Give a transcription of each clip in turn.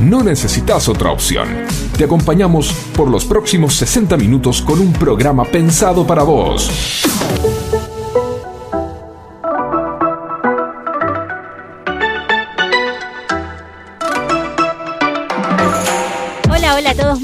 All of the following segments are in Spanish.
no necesitas otra opción. Te acompañamos por los próximos 60 minutos con un programa pensado para vos.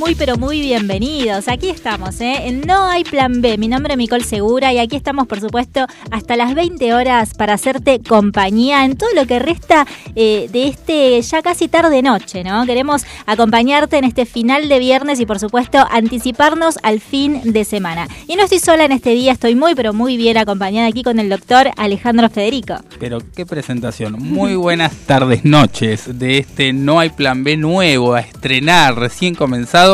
Muy pero muy bienvenidos. Aquí estamos, ¿eh? En No hay plan B. Mi nombre es Nicole Segura y aquí estamos, por supuesto, hasta las 20 horas para hacerte compañía en todo lo que resta eh, de este ya casi tarde-noche, ¿no? Queremos acompañarte en este final de viernes y, por supuesto, anticiparnos al fin de semana. Y no estoy sola en este día, estoy muy pero muy bien acompañada aquí con el doctor Alejandro Federico. Pero qué presentación. Muy buenas tardes, noches de este No hay plan B nuevo a estrenar recién comenzado,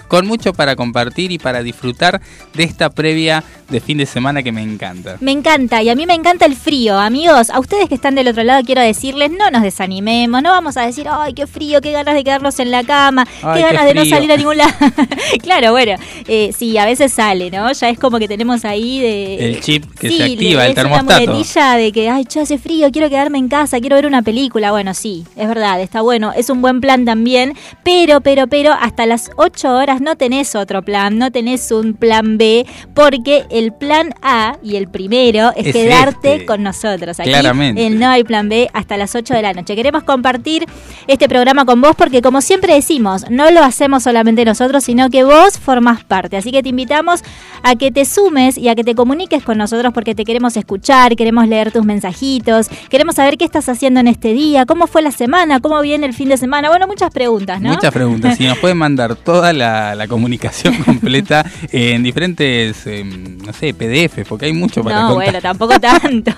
con mucho para compartir y para disfrutar de esta previa de fin de semana que me encanta. Me encanta y a mí me encanta el frío, amigos. A ustedes que están del otro lado quiero decirles, no nos desanimemos, no vamos a decir, ay, qué frío, qué ganas de quedarnos en la cama, qué ganas de no salir a ningún lado. claro, bueno, eh, sí, a veces sale, ¿no? Ya es como que tenemos ahí de... El chip que se activa, el termostato. Una de que, ay, ya hace frío, quiero quedarme en casa, quiero ver una película. Bueno, sí, es verdad, está bueno, es un buen plan también, pero, pero, pero, hasta las 8 horas no tenés otro plan, no tenés un plan B, porque el plan A y el primero es, quedarte este. con nosotros aquí Claramente. en No hay plan B hasta las 8 de la noche. Queremos compartir este programa con vos porque como siempre decimos, no lo hacemos solamente nosotros, sino que vos formás parte. Así que te invitamos a que te sumes y a que te comuniques con nosotros porque te queremos escuchar, queremos leer tus mensajitos, queremos saber qué estás haciendo en este día, cómo fue la semana, cómo viene el fin de semana. Bueno, muchas preguntas, ¿no? Muchas preguntas. Si nos pueden mandar toda la, comunicación completa en diferentes, em, no sé, PDF, porque hay mucho para No, bueno, tampoco tanto.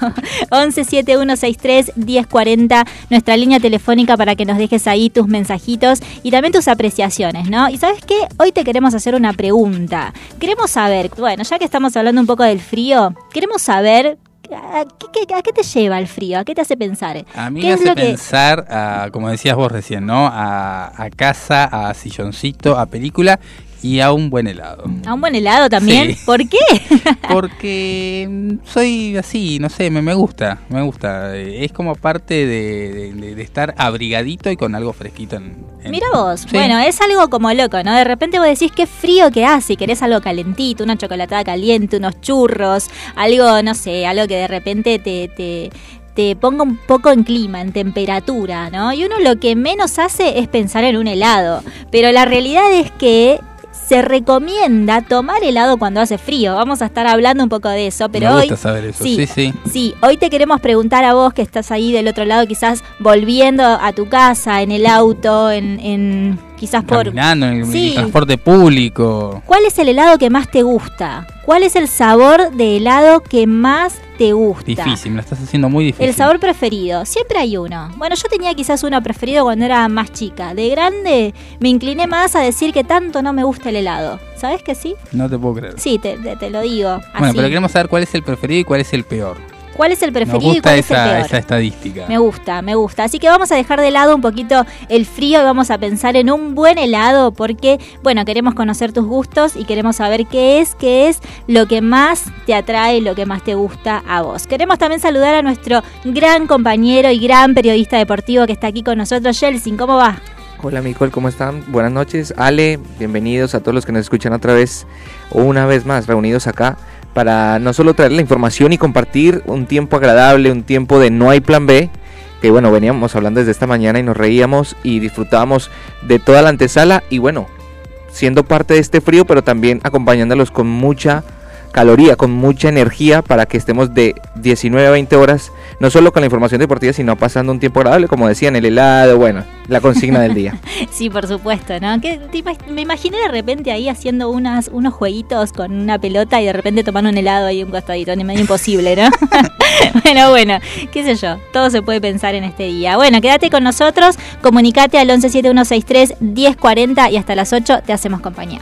11 7163 1040, nuestra línea telefónica para que nos dejes ahí tus mensajitos y también tus apreciaciones, ¿no? Y sabes qué? Hoy te queremos hacer una pregunta. Queremos saber, bueno, ya que estamos hablando un poco del frío, queremos saber ¿A qué, te lleva el frío? ¿A qué te hace pensar? A mí me hace pensar, a, como decías vos recién, ¿no? A, a, casa, a silloncito, a película y a un buen helado. ¿A un buen helado también? ¿Por qué? Porque mm, soy así, no sé, me, me gusta, me gusta. Es como parte de, estar abrigadito y con algo fresquito en... Mira vos, bueno, es algo como loco, ¿no? De repente vos decís qué frío que hace, querés algo calentito, una chocolatada caliente, unos churros, algo, no sé, algo que de repente te, te te ponga un poco en clima, en temperatura, ¿no? Y uno lo que menos hace es pensar en un helado. Pero la realidad es que se recomienda tomar helado cuando hace frío. Vamos a estar hablando un poco de eso, pero Me gusta hoy saber eso. Sí, sí, sí. hoy te queremos preguntar a vos que estás ahí del otro lado, quizás volviendo a tu casa en el auto, en, en quizás por Caminando, en el transporte público. ¿Cuál es el helado que más te gusta? ¿Cuál es el sabor de helado que más te gusta? Difícil, me lo estás haciendo muy difícil. El sabor preferido, siempre hay uno. Bueno, yo tenía quizás uno preferido cuando era más chica. De grande me incliné más a decir que tanto no me gusta el helado. ¿Sabes que sí? No te puedo creer. Sí, te, te, lo digo. Bueno, pero queremos saber cuál es el preferido y cuál es el peor. ¿Cuál es el preferido y cuál es el peor? esa estadística. Me gusta, me gusta. Así que vamos a dejar de lado un poquito el frío y vamos a pensar en un buen helado porque, bueno, queremos conocer tus gustos y queremos saber qué es, qué es lo que más te atrae, lo que más te gusta a vos. Queremos también saludar a nuestro gran compañero y gran periodista deportivo que está aquí con nosotros, Jelsin. ¿Cómo va? Hola Nicole, ¿cómo están? Buenas noches. Ale, bienvenidos a todos los que nos escuchan otra vez o una vez más reunidos acá para no solo traer la información y compartir un tiempo agradable, un tiempo de no hay plan B, que bueno, veníamos hablando desde esta mañana y nos reíamos y disfrutábamos de toda la antesala y bueno, siendo parte de este frío, pero también acompañándolos con mucha caloría, con mucha energía para que estemos de 19 a 20 horas, no solo con la información deportiva, sino pasando un tiempo agradable, como decían, el helado, bueno, la consigna del día. sí, por supuesto, ¿no? Que, me imaginé de repente ahí haciendo unas, unos jueguitos con una pelota y de repente tomando un helado ahí un costadito, ni medio imposible, ¿no? bueno, bueno, qué sé yo, todo se puede pensar en este día. Bueno, quédate con nosotros, comunicate al 117163 1040 y hasta las 8 te hacemos compañía.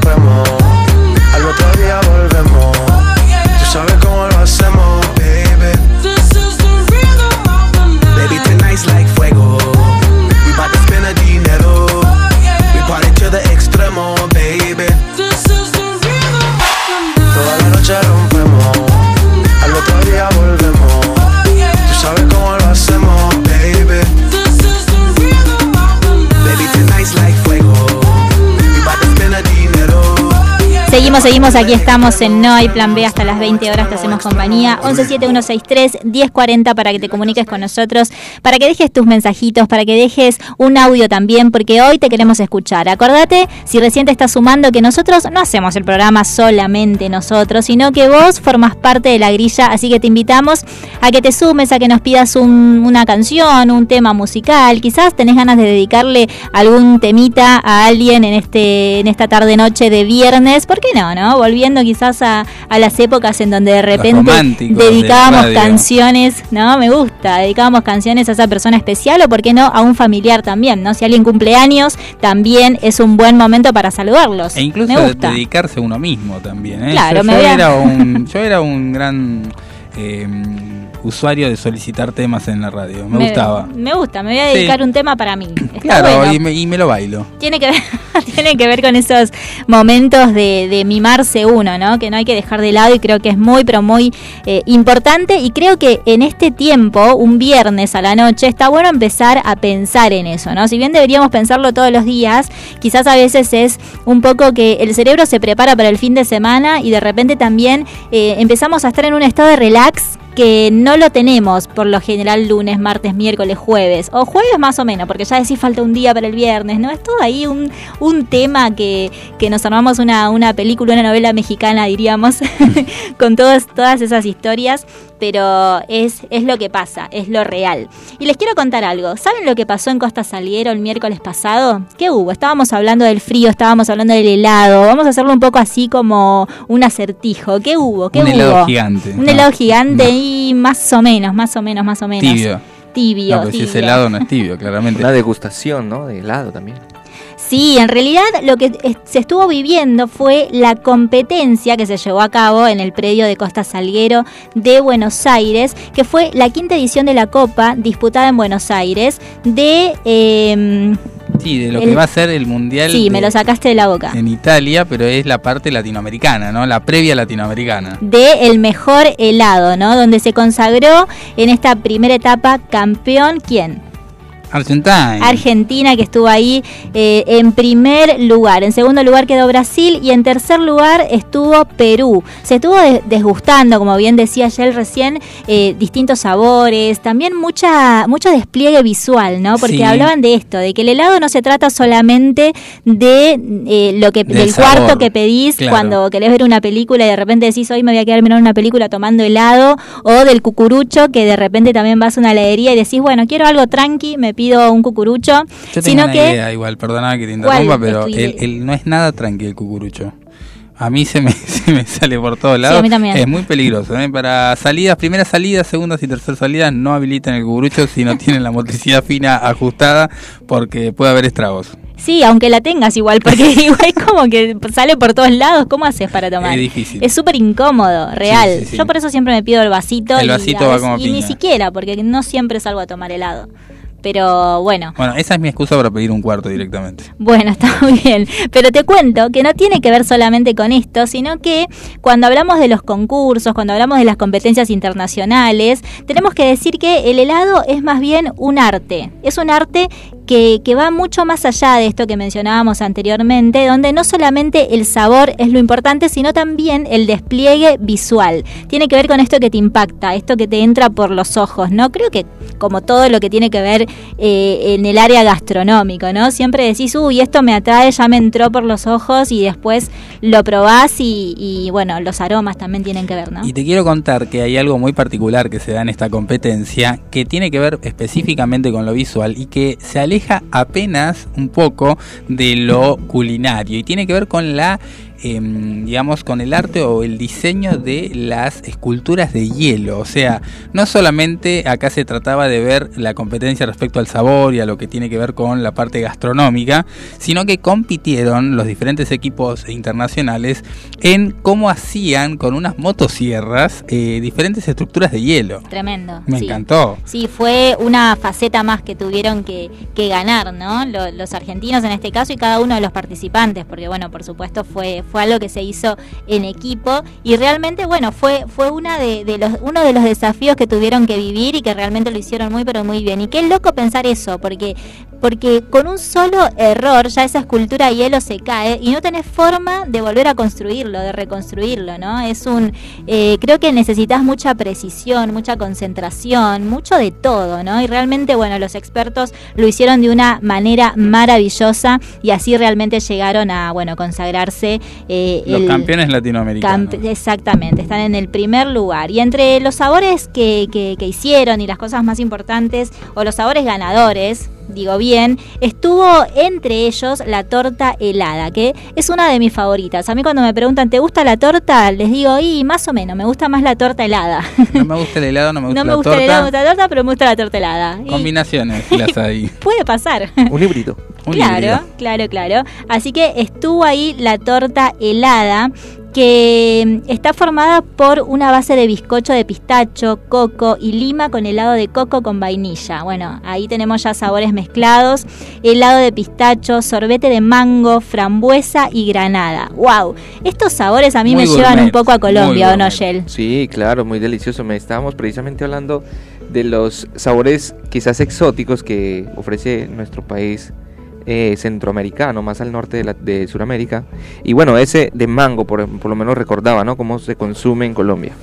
Seguimos, aquí estamos en No hay plan B hasta las 20 horas, te hacemos compañía. 117163-1040 para que te comuniques con nosotros, para que dejes tus mensajitos, para que dejes un audio también, porque hoy te queremos escuchar. Acordate, si recién te estás sumando, que nosotros no hacemos el programa solamente nosotros, sino que vos formas parte de la grilla, así que te invitamos a que te sumes, a que nos pidas un- una canción, un tema musical, quizás tenés ganas de dedicarle algún temita a alguien en este en esta tarde noche de viernes, ¿por qué no, no? Volviendo quizás a, a las épocas en donde de repente de dedicábamos canciones, ¿no? Me gusta, dedicábamos canciones a esa persona especial o por qué no a un familiar también, ¿no? Si alguien cumple años, también es un buen momento para saludarlos. E incluso Me gusta. dedicarse a uno mismo también. ¿eh? Claro, yo, era un, yo era un gran eh, usuario de solicitar temas en la radio. Me, gustaba. Me gusta, me voy a Sí. dedicar un tema para mí. Está Claro, bueno. y, me, y me lo bailo. Tiene que ver, tiene que ver con esos momentos de, de mimarse uno, ¿no? Que no hay que dejar de lado y creo que es muy, pero muy eh, importante. Y creo que en este tiempo, un viernes a la noche, está bueno empezar a pensar en eso, ¿no? Si bien deberíamos pensarlo todos los días, quizás a veces es un poco que el cerebro se prepara para el fin de semana y de repente también eh, empezamos a estar en un estado de relax que no lo tenemos por lo general lunes, martes, miércoles, jueves. O jueves más o menos, porque ya decís falta un día para el viernes, ¿no? Es todo ahí un, un tema que, que nos armamos una, una película, una novela mexicana, diríamos, con todas, todas esas historias, pero es, es lo que pasa, es lo real. Y les quiero contar algo. ¿Saben lo que pasó en Costa Saliero el miércoles pasado? ¿Qué hubo? Estábamos hablando del frío, estábamos hablando del helado. Vamos a hacerlo un poco así como un acertijo. ¿Qué hubo? ¿Qué Un hubo? helado gigante. Un No, helado gigante no. y más o menos, más o menos, más o menos. Tibio. tibio. No, pero si es helado no es tibio, claramente. Una degustación, ¿no? De helado también. Sí, en realidad lo que se estuvo viviendo fue la competencia que se llevó a cabo en el predio de Costa Salguero de Buenos Aires, que fue la quinta edición de la Copa disputada en Buenos Aires de... eh, Sí, de lo El- que va a ser el mundial sí, de- me lo sacaste de la boca. en Italia, pero es la parte latinoamericana, ¿no? La previa latinoamericana. de el mejor helado, ¿no? Donde se consagró en esta primera etapa campeón, ¿quién? Argentina. Argentina, que estuvo ahí eh, en primer lugar. En segundo lugar quedó Brasil y en tercer lugar estuvo Perú. Se estuvo de- desgustando, como bien decía Yel recién, eh, distintos sabores, también mucha mucho despliegue visual, ¿no? Porque Sí. hablaban de esto, de que el helado no se trata solamente de eh, lo que Del del, cuarto que pedís claro. cuando querés ver una película y de repente decís hoy me voy a quedar mirando una película tomando helado o del cucurucho que de repente también vas a una heladería y decís bueno quiero algo tranqui me pido un cucurucho Yo sino una que idea igual, perdona que te ¿Cuál interrumpa, pero el, el- no es nada tranquilo el cucurucho. A mí se me, se me sale por todos Sí, lados. a mí también. Es muy peligroso. ¿eh? Para salidas, primeras salidas, segundas y terceras salidas, no habilitan el cucurucho si no tienen la motricidad fina ajustada porque puede haber estragos. sí aunque la tengas igual porque igual como que sale por todos lados cómo haces para tomar Es difícil. es súper incómodo real sí, sí. yo por eso siempre me pido el vasito El y, vasito a va veces- como y ni siquiera porque no siempre salgo a tomar helado pero bueno Bueno, esa es mi excusa para pedir un cuarto directamente. Bueno, está muy bien. Pero te cuento que no tiene que ver solamente con esto, sino que cuando hablamos de los concursos, cuando hablamos de las competencias internacionales, tenemos que decir que el helado es más bien un arte. Es un arte que, va mucho más allá de esto que mencionábamos anteriormente, donde no solamente el sabor es lo importante, sino también el despliegue visual. Tiene que ver con esto que te impacta, esto que te entra por los ojos, ¿no? Creo que como todo lo que tiene que ver eh, en el área gastronómico, ¿no? Siempre decís, uy, esto me atrae, ya me entró por los ojos y después lo probás y, y, bueno, los aromas también tienen que ver, ¿no? Y te quiero contar que hay algo muy particular que se da en esta competencia que tiene que ver específicamente con lo visual y que se aleja apenas un poco de lo culinario y tiene que ver con la em, digamos con el arte o el diseño de las esculturas de hielo o sea no solamente acá se trataba de ver la competencia respecto al sabor y a lo que tiene que ver con la parte gastronómica sino que compitieron los diferentes equipos internacionales en cómo hacían con unas motosierras eh, diferentes estructuras de hielo. Tremendo. Me sí. encantó. Sí, fue una faceta más que tuvieron que, que ganar, ¿no? Lo- los argentinos en este caso y cada uno de los participantes, porque bueno, por supuesto fue, fue algo que se hizo en equipo y realmente, bueno, fue, fue una de, los, uno de los desafíos que tuvieron que vivir y que realmente lo hicieron muy pero muy bien. Y qué loco pensar eso, porque, porque con un solo error ya esa escultura de hielo se cae y no tenés forma de volver a construirlo, de reconstruirlo, ¿no? Es un, eh, creo que necesitas mucha precisión, mucha concentración, mucho de todo, ¿no? Y realmente, bueno, los expertos lo hicieron de una manera maravillosa y así realmente llegaron a, bueno, consagrarse. Eh, Los el- campeones latinoamericanos. Camp- exactamente, están en el primer lugar. Y entre los sabores que, que- que hicieron y las cosas más importantes, o los sabores ganadores, digo bien, estuvo entre ellos la torta helada, que es una de mis favoritas. A mí cuando me preguntan, ¿te gusta la torta? Les digo, y más o menos, me gusta más la torta helada. No me gusta el helado, no me gusta no me la gusta torta. el helado, me gusta la torta, pero me gusta la torta helada. Y Combinaciones las hay. puede pasar. Un híbrido. Un claro, híbrido. claro, claro. Así que estuvo ahí la torta helada que mm, está formada por una base de bizcocho de pistacho, coco y lima con helado de coco con vainilla. Bueno, ahí tenemos ya sabores mezclados, helado de pistacho, sorbete de mango, frambuesa y granada. ¡Wow! Estos sabores a mí Muy me llevan un poco a Colombia, ¿o no. Yel? Sí, claro, muy delicioso. Me estábamos precisamente hablando de los sabores quizás exóticos que ofrece nuestro país eh, centroamericano, más al norte de, la, de Sudamérica. Y bueno, ese de mango, por, por lo menos recordaba, ¿no? Cómo se consume en Colombia.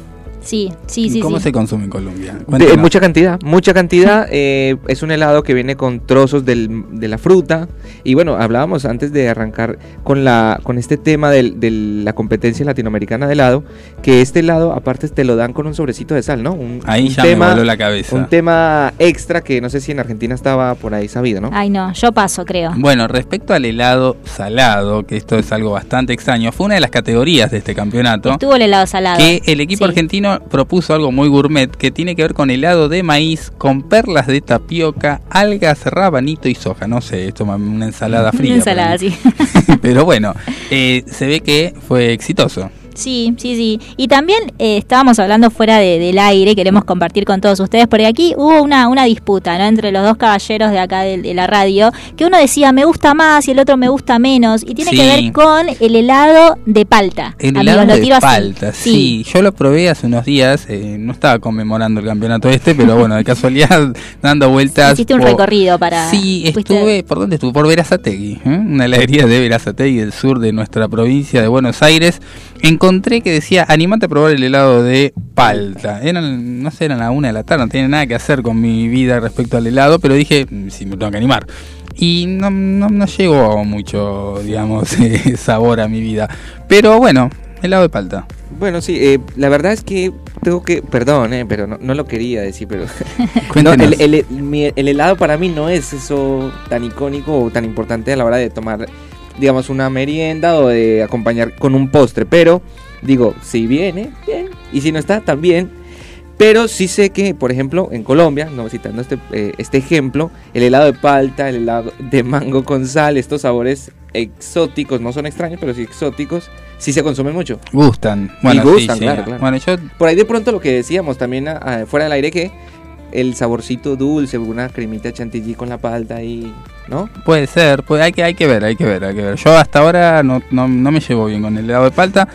Sí, sí, sí. ¿Cómo sí. se consume en Colombia? De, Cuéntanos. mucha cantidad, mucha cantidad. eh, es un helado que viene con trozos del- de la fruta. Y bueno, hablábamos antes de arrancar con, la, con este tema del- de la competencia latinoamericana de helado, que este helado aparte te lo dan con un sobrecito de sal, ¿no? Un, Ahí un ya tema, me voló la cabeza. Un tema extra que no sé si en Argentina estaba por ahí sabido, ¿no? Ay, no, yo paso, creo. Bueno, respecto al helado salado, que esto es algo bastante extraño, fue una de las categorías de este campeonato Estuvo el helado salado. que el equipo Sí. argentino propuso, algo muy gourmet que tiene que ver con helado de maíz, con perlas de tapioca, algas, rabanito y soja. No sé, esto es una ensalada fría. Una ensalada, sí. Pero bueno, eh, se ve que fue exitoso. Sí, sí, sí. Y también eh, estábamos hablando fuera de- del aire, queremos compartir con todos ustedes, porque aquí hubo una, una disputa ¿no? entre los dos caballeros de acá de, de la radio, que uno decía me gusta más y el otro me gusta menos, y tiene Sí. que ver con el helado de palta. El Amigos, helado de así. palta, sí. Yo lo probé hace unos días, eh, no estaba conmemorando el campeonato este, pero bueno, de casualidad, dando vueltas. Hiciste un por- recorrido para... Sí, fuiste- estuve, ¿por dónde estuve? Por Verazategui, ¿eh? una heladería de Verazategui, del sur de nuestra provincia de Buenos Aires. Encontré que decía, animate a probar el helado de palta. Eran, no sé, eran la una de la tarde, no tiene nada que hacer con mi vida respecto al helado, pero dije, "Mm, sí, me tengo que animar. Y no, no, no llegó mucho, digamos, eh, sabor a mi vida. Pero bueno, helado de palta. Bueno, sí, eh, la verdad es que tengo que, perdón, eh, pero no, no lo quería decir, pero no, el, el- el helado para mí no es eso tan icónico o tan importante a la hora de tomar, digamos, una merienda o de acompañar con un postre, pero digo, si viene, bien, y si no está, también. Pero sí sé que, por ejemplo, en Colombia, no citando este, eh, este ejemplo, el helado de palta, el helado de mango con sal, estos sabores exóticos, no son extraños, pero sí exóticos, sí se consumen mucho. Gustan. Bueno, sí, gustan, sí. claro, claro. Bueno, yo Por ahí de pronto lo que decíamos también a- a- fuera del aire que el saborcito dulce, una cremita chantilly con la palta y, ¿no? Puede ser, puede, hay, que, hay que ver, hay que ver, hay que ver. Yo hasta ahora no, no, no me llevo bien con el helado de palta.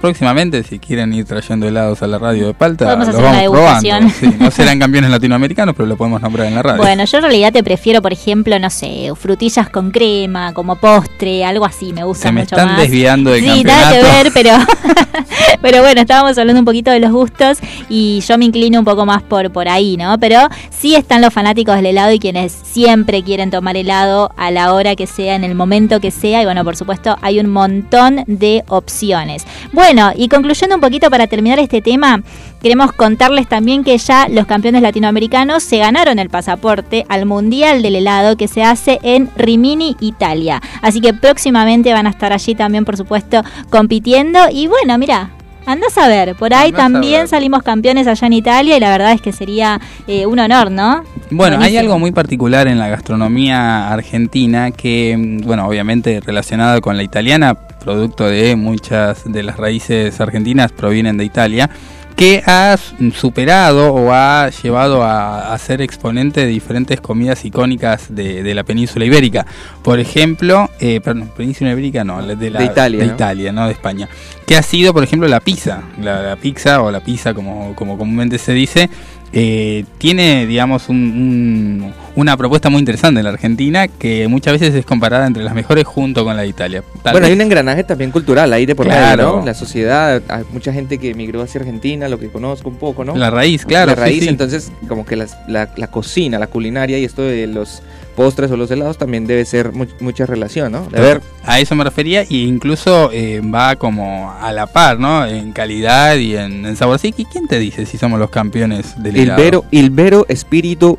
Próximamente, si quieren ir trayendo helados a la radio de palta, Podemos los vamos probando. Sí, no serán campeones latinoamericanos, pero lo podemos nombrar en la radio. Bueno, yo en realidad te prefiero, por ejemplo, no sé, frutillas con crema, como postre, algo así, me gusta Se me mucho están más. desviando del Sí, nada que campeonato. ver, pero, pero bueno, estábamos hablando un poquito de los gustos y yo me inclino un poco más por, por ahí, ¿no? Pero sí están los fanáticos del helado y quienes siempre quieren tomar helado a la hora que sea, en el momento que sea. Y bueno, por supuesto, hay un montón de opciones. Bueno, y concluyendo un poquito para terminar este tema, queremos contarles también que ya los campeones latinoamericanos se ganaron el pasaporte al Mundial del Helado que se hace en Rimini, Italia. Así que próximamente van a estar allí también, por supuesto, compitiendo. Y bueno, mira. Andás a ver, por ahí Andás también salimos campeones allá en Italia y la verdad es que sería eh, un honor, ¿no? Bueno, hay algo muy particular en la gastronomía argentina que, mm, bueno, obviamente relacionada con la italiana, producto de muchas de las raíces argentinas provienen de Italia, que ha superado o ha llevado a, a ser exponente de diferentes comidas icónicas de, de la península ibérica. Por ejemplo, eh, perdón, península ibérica no, de, la, De Italia, de ¿no? Italia, no de España. Que ha sido, por ejemplo, la pizza, la, la pizza o la pizza como, como comúnmente se dice, eh, tiene, digamos, un- un- una propuesta muy interesante en la Argentina que muchas veces es comparada entre las mejores junto con la de Italia. Tal bueno, hay un engranaje también cultural de por medio, Claro. ¿no? La sociedad, hay mucha gente que emigró hacia Argentina, lo que conozco un poco, ¿no? La raíz, claro. La sí, raíz, sí. entonces, como que las- la, la cocina, la culinaria y esto de los postres o los helados también debe ser mu- mucha relación, ¿no? De ver, A eso me refería y incluso eh, va como a la par, ¿no? En calidad y en, en sabor. Sí, ¿y ¿quién te dice si somos los campeones del helado? vero, il vero espíritu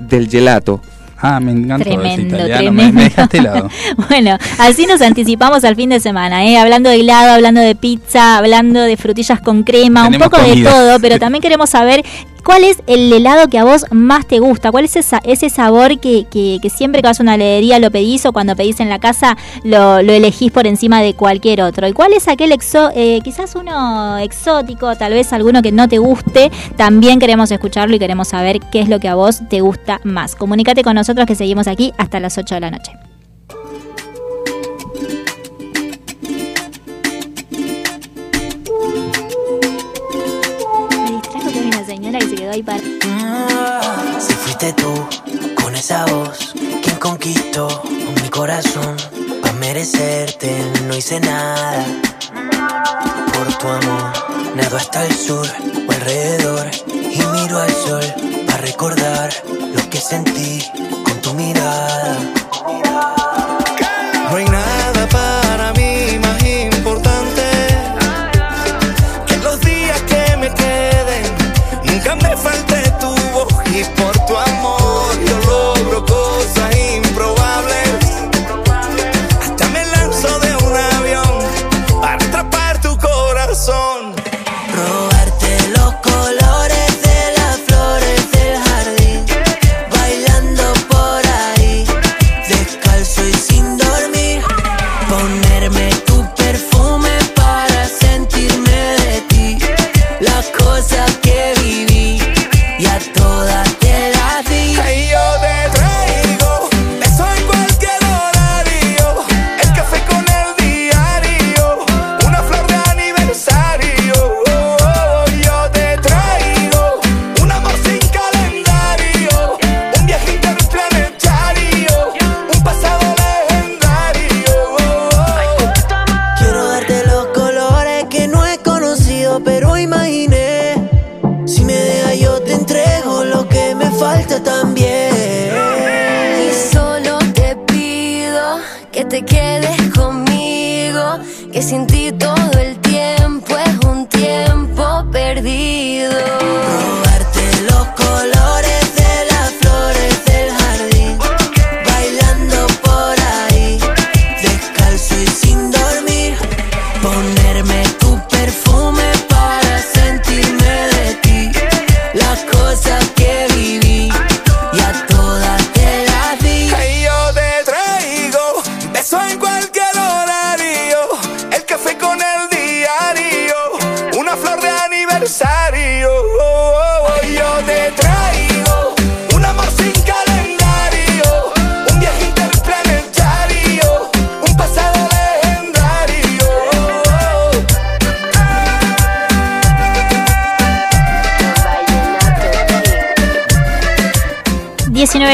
del gelato. Ah, me encantó ese Tremendo, italiano. Me, tremendo. me dejaste helado. Bueno, así nos anticipamos al fin de semana, ¿eh? hablando de helado, hablando de pizza, hablando de frutillas con crema, Tenemos un poco comida. de todo, pero también queremos saber cuál es el helado que a vos más te gusta, cuál es esa- ese sabor que, que- siempre que vas a una heladería lo pedís o cuando pedís en la casa lo, lo elegís por encima de cualquier otro. ¿Y cuál es aquel exo, eh, quizás uno exótico, tal vez alguno que no te guste? También queremos escucharlo y queremos saber qué es lo que a vos te gusta más. Comunícate con nosotros que seguimos aquí hasta las 8 de la noche. Que se quedó ahí para. Si fuiste tú, con esa voz, quien conquistó mi corazón, para merecerte no hice nada. Por tu amor, nado hasta el sur o alrededor y miro al sol para recordar lo que sentí con tu mirada. Y por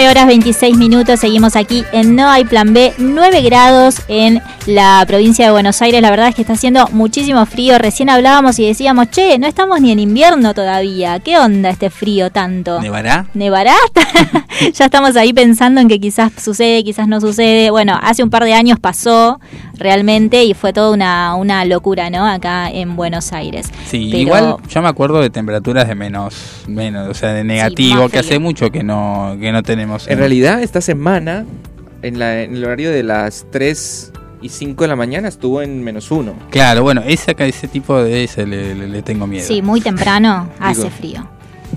19 horas 26 minutos, seguimos aquí en No hay plan B, 9 grados en la provincia de Buenos Aires, la verdad es que está haciendo muchísimo frío, recién hablábamos y decíamos, che, no estamos ni en invierno todavía, ¿qué onda este frío tanto? ¿Nevará? ¿Nevará? ya estamos ahí pensando en que quizás sucede, quizás no sucede. Bueno, hace un par de años pasó realmente y fue toda una, una locura, ¿no? Acá en Buenos Aires. Sí, Pero- igual yo me acuerdo de temperaturas de menos, menos, o sea, de negativo, que hace mucho que no, que no tenemos. En realidad, esta semana, en, la- en el horario de las 3 y 5 de la mañana, estuvo en menos 1. Claro, bueno, ese, ese tipo de ese le, le- le tengo miedo. Sí, muy temprano hace Digo. frío.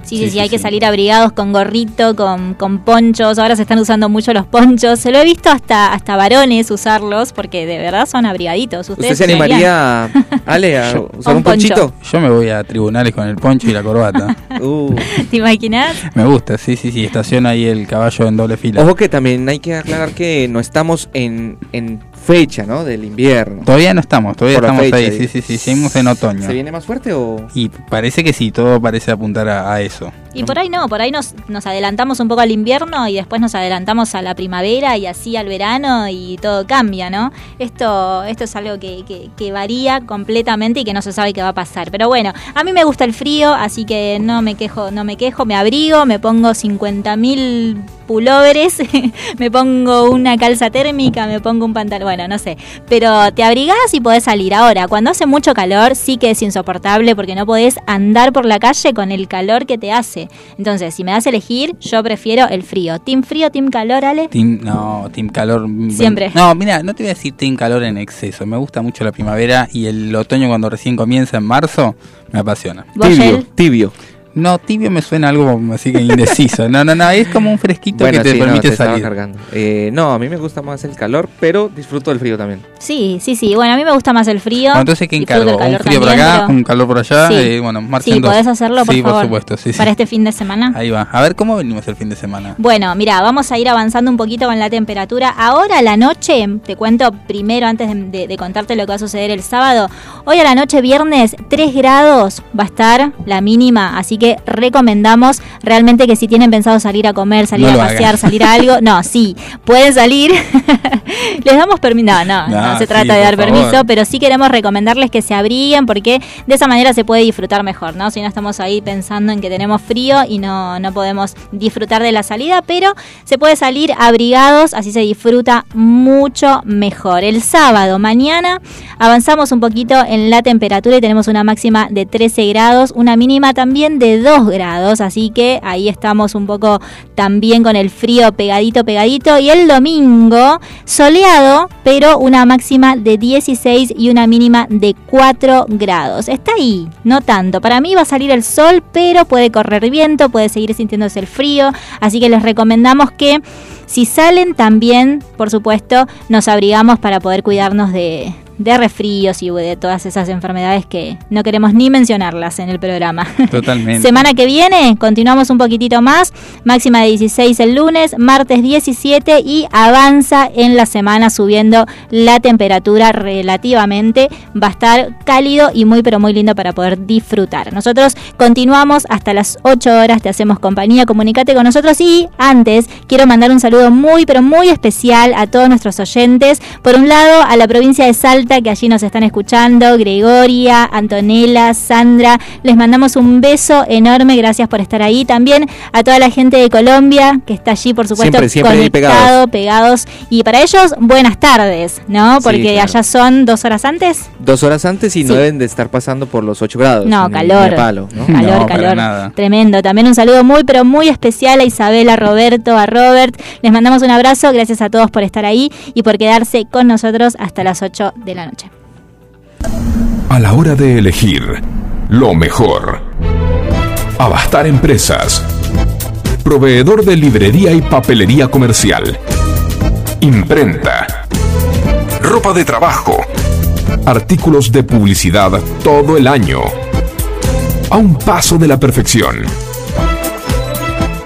Sí, Sí, sí, sí, sí, hay que salir abrigados con gorrito, con, con ponchos. Ahora se están usando mucho los ponchos. Se lo he visto hasta, hasta varones usarlos porque de verdad son abrigaditos. ¿Usted ¿Ustedes se animaría, Ale, a Yo- usar Un un ponchito? Yo me voy a tribunales con el poncho y la corbata. Uh. ¿Te imaginas? me gusta, sí, sí, sí. Estaciona ahí el caballo en doble fila. Ojo que también hay que aclarar que no estamos en, en fecha, ¿no? Del invierno. Todavía no estamos, todavía Por estamos fecha, ahí. digo. Sí, sí, sí. Seguimos en otoño. ¿Se viene más fuerte o...? Y parece que sí, todo parece apuntar a, a eso. Y por ahí no, por ahí nos, nos adelantamos un poco al invierno y después nos adelantamos a la primavera y así al verano y todo cambia, ¿no? Esto, esto es algo que, que- que varía completamente y que no se sabe qué va a pasar. Pero bueno, a mí me gusta el frío, así que no me quejo, no me quejo, me abrigo, me pongo 50.000 pulóveres, me pongo una calza térmica, me pongo un pantalón, bueno, no sé. Pero te abrigás y podés salir. Ahora, cuando hace mucho calor, sí que es insoportable porque no podés andar por la calle con el calor que te hace. Entonces, si me das a elegir, yo prefiero el frío. ¿Team frío, team calor, Ale? Team, no, Team Calor. mm, Siempre. No, mira, no te voy a decir Team Calor en exceso. Me gusta mucho la primavera y el otoño cuando recién comienza en marzo me apasiona. ¿Vos, Tibio, tibio. No, tibio me suena algo así que indeciso. No, no, no, es como un fresquito Bueno, que te sí, no, permite te estaba salir. cargando. Eh, no, a mí me gusta más el calor, pero disfruto del frío también. Sí, sí, sí. Bueno, a mí me gusta más el frío. Bueno, entonces, ¿qué encargo? ¿Un frío por acá, pero- un calor por allá? Sí. Eh, bueno, marchen Sí, podés hacerlo, por Sí, favor. por supuesto, sí, sí. Para este fin de semana. Ahí va. A ver, ¿cómo venimos el fin de semana? Bueno, mira, vamos a ir avanzando un poquito con la temperatura. Ahora la noche, te cuento primero antes de, de- de contarte lo que va a suceder el sábado. Hoy a la noche, viernes, 3 grados va a estar la mínima, así que recomendamos realmente que si tienen pensado salir a comer, salir No a pasear, hagan. salir a algo, no, sí, pueden salir. Les damos permiso, no, no, no, No, se sí, trata de dar favor. permiso, pero sí queremos recomendarles que se abriguen porque de esa manera se puede disfrutar mejor, ¿no? Si no estamos ahí pensando en que tenemos frío y no, no podemos disfrutar de la salida, pero se puede salir abrigados, así se disfruta mucho mejor. El sábado, mañana, avanzamos un poquito en la temperatura y tenemos una máxima de 13 grados, una mínima también de 2 grados, así que ahí estamos un poco también con el frío pegadito, pegadito. Y el domingo, soleado, pero una máxima de 16 y una mínima de 4 grados. Está ahí, no tanto. Para mí va a salir el sol, pero puede correr viento, puede seguir sintiéndose el frío, así que les recomendamos que si salen también, por supuesto, nos abrigamos para poder cuidarnos de, de resfríos y de todas esas enfermedades que no queremos ni mencionarlas en el programa. Totalmente. Semana que viene continuamos un poquitito más, máxima de 16 el lunes, martes 17 y avanza en la semana subiendo la temperatura relativamente. Va a estar cálido y muy pero muy lindo para poder disfrutar. Nosotros continuamos hasta las 8 horas, te hacemos compañía, comunícate con nosotros y antes quiero mandar un saludo muy pero muy especial a todos nuestros oyentes. Por un lado a la provincia de Salta, que allí nos están escuchando, Gregoria, Antonella, Sandra, les mandamos un beso enorme, gracias por estar ahí. También a toda la gente de Colombia que está allí, por supuesto, Siempre, siempre conectado, pegados. pegados. Y para ellos, buenas tardes, ¿no? Sí, Porque claro. allá son dos horas antes. Dos horas antes y no deben de estar pasando por los 8 grados. No, calor. palo, ¿no? Calor, No, calor. nada. Tremendo. También un saludo muy, pero muy especial a Isabel, a Roberto, a Robert. Les mandamos un abrazo. Gracias a todos por estar ahí y por quedarse con nosotros hasta las 8 de la noche. A la hora de elegir lo mejor. Abastar Empresas. Proveedor de librería y papelería comercial. Imprenta. Ropa de trabajo. Artículos de publicidad todo el año. A un paso de la perfección.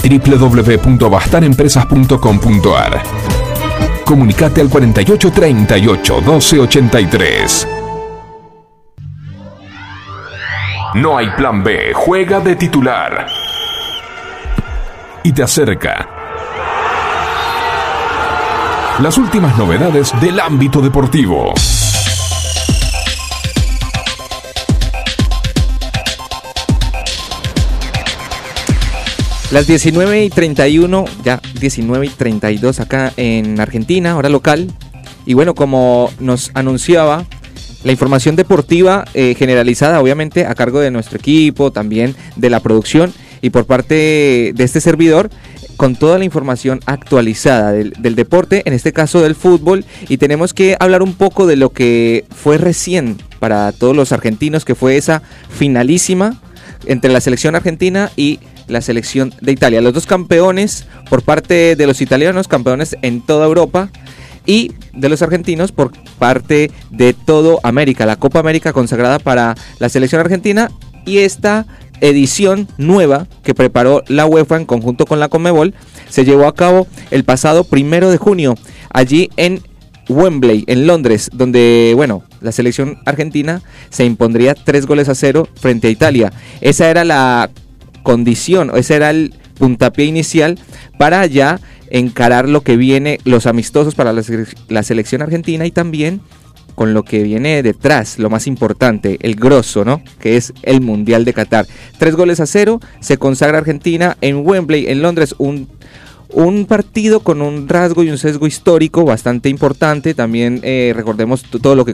www.abastarempresas.com.ar Comunicate al 4838 1283. No hay plan B, juega de titular. Y te acerca. Las últimas novedades del ámbito deportivo. Las 19 y 31, ya 19 y 32 acá en Argentina, hora local. Y bueno, como nos anunciaba, la información deportiva eh, generalizada, obviamente, a cargo de nuestro equipo, también de la producción y por parte de este servidor, con toda la información actualizada del, del deporte, en este caso del fútbol, y tenemos que hablar un poco de lo que fue recién para todos los argentinos, que fue esa finalísima entre la selección argentina y la selección de Italia. Los dos campeones por parte de los italianos, campeones en toda Europa, y de los argentinos por parte de todo América. La Copa América consagrada para la selección argentina y esta edición nueva que preparó la UEFA en conjunto con la Conmebol se llevó a cabo el pasado primero de junio allí en Wembley, en Londres, donde, bueno, la selección argentina se impondría tres goles a cero frente a Italia. Esa era la condición, ese era el puntapié inicial para ya encarar lo que viene, los amistosos para la, sele- la selección argentina y también con lo que viene detrás, lo más importante, el grosso, ¿no? Que es el Mundial de Qatar. Tres goles a cero, se consagra Argentina en Wembley, en Londres, un, un partido con un rasgo y un sesgo histórico bastante importante. También eh, recordemos todo lo que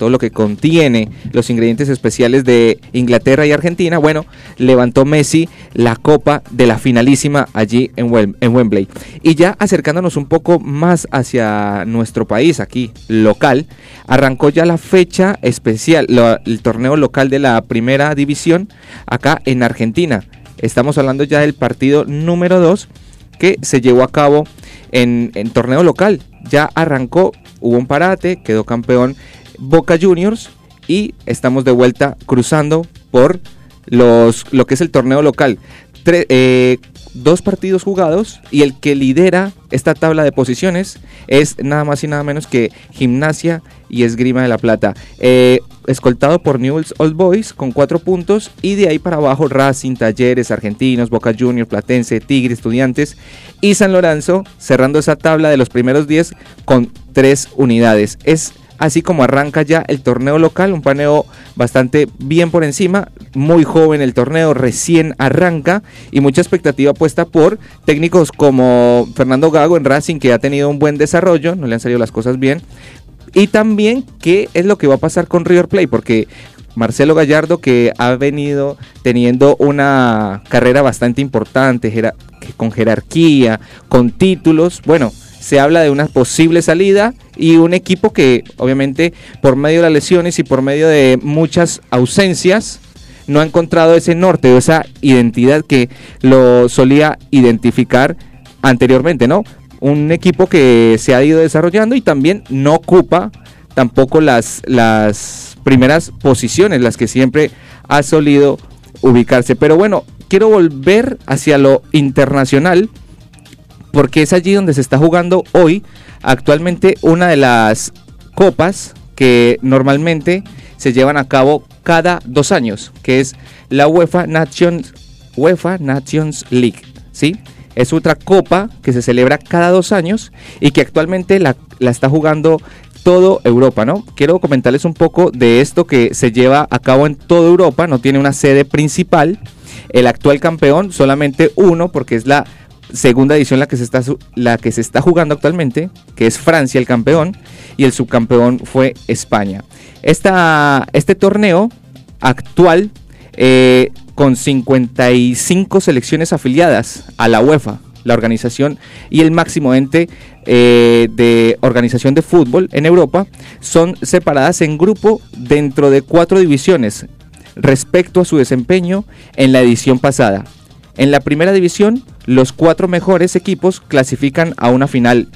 todo lo que contiene los ingredientes especiales de Inglaterra y Argentina. Bueno, levantó Messi la copa de la finalísima allí en, Wem- en Wembley. Y ya acercándonos un poco más hacia nuestro país, aquí local, arrancó ya la fecha especial, el torneo local de la primera división acá en Argentina. Estamos hablando ya del partido número 2 que se llevó a cabo en, en torneo local. Ya arrancó, hubo un parate, quedó campeón Boca Juniors y estamos de vuelta cruzando por los, lo que es el torneo local. Eh, dos partidos jugados y el que lidera esta tabla de posiciones es nada más y nada menos que Gimnasia y Esgrima de la Plata. Eh, escoltado por Newell's Old Boys con cuatro puntos y de ahí para abajo Racing, Talleres, Argentinos, Boca Juniors, Platense, Tigre, Estudiantes y San Lorenzo cerrando esa tabla de los primeros 10 con tres unidades. Es así como arranca ya el torneo local, un paneo bastante bien por encima, muy joven el torneo, recién arranca y mucha expectativa puesta por técnicos como Fernando Gago en Racing que ha tenido un buen desarrollo, no le han salido las cosas bien, y también qué es lo que va a pasar con River Plate, porque Marcelo Gallardo que ha venido teniendo una carrera bastante importante, con jerarquía, con títulos. Bueno, se habla de una posible salida y un equipo que obviamente por medio de las lesiones y por medio de muchas ausencias no ha encontrado ese norte o esa identidad que lo solía identificar anteriormente, ¿no? Un equipo que se ha ido desarrollando y también no ocupa tampoco las, las primeras posiciones, las que siempre ha solido ubicarse. Pero bueno, quiero volver hacia lo internacional porque es allí donde se está jugando hoy actualmente una de las copas que normalmente se llevan a cabo cada dos años, que es la UEFA Nations, UEFA Nations League, ¿sí? Es otra copa que se celebra cada dos años y que actualmente la, está jugando todo Europa, ¿no? Quiero comentarles un poco de esto que se lleva a cabo en toda Europa, no tiene una sede principal. El actual campeón, solamente uno, porque es la segunda edición la que se está la que se está jugando actualmente, que es Francia el campeón y el subcampeón fue España. Esta, este torneo actual eh, con 55 selecciones afiliadas a la UEFA, la organización y el máximo ente eh, de organización de fútbol en Europa, son separadas en grupo dentro de cuatro divisiones respecto a su desempeño en la edición pasada. En la primera división, los cuatro mejores equipos clasifican a una final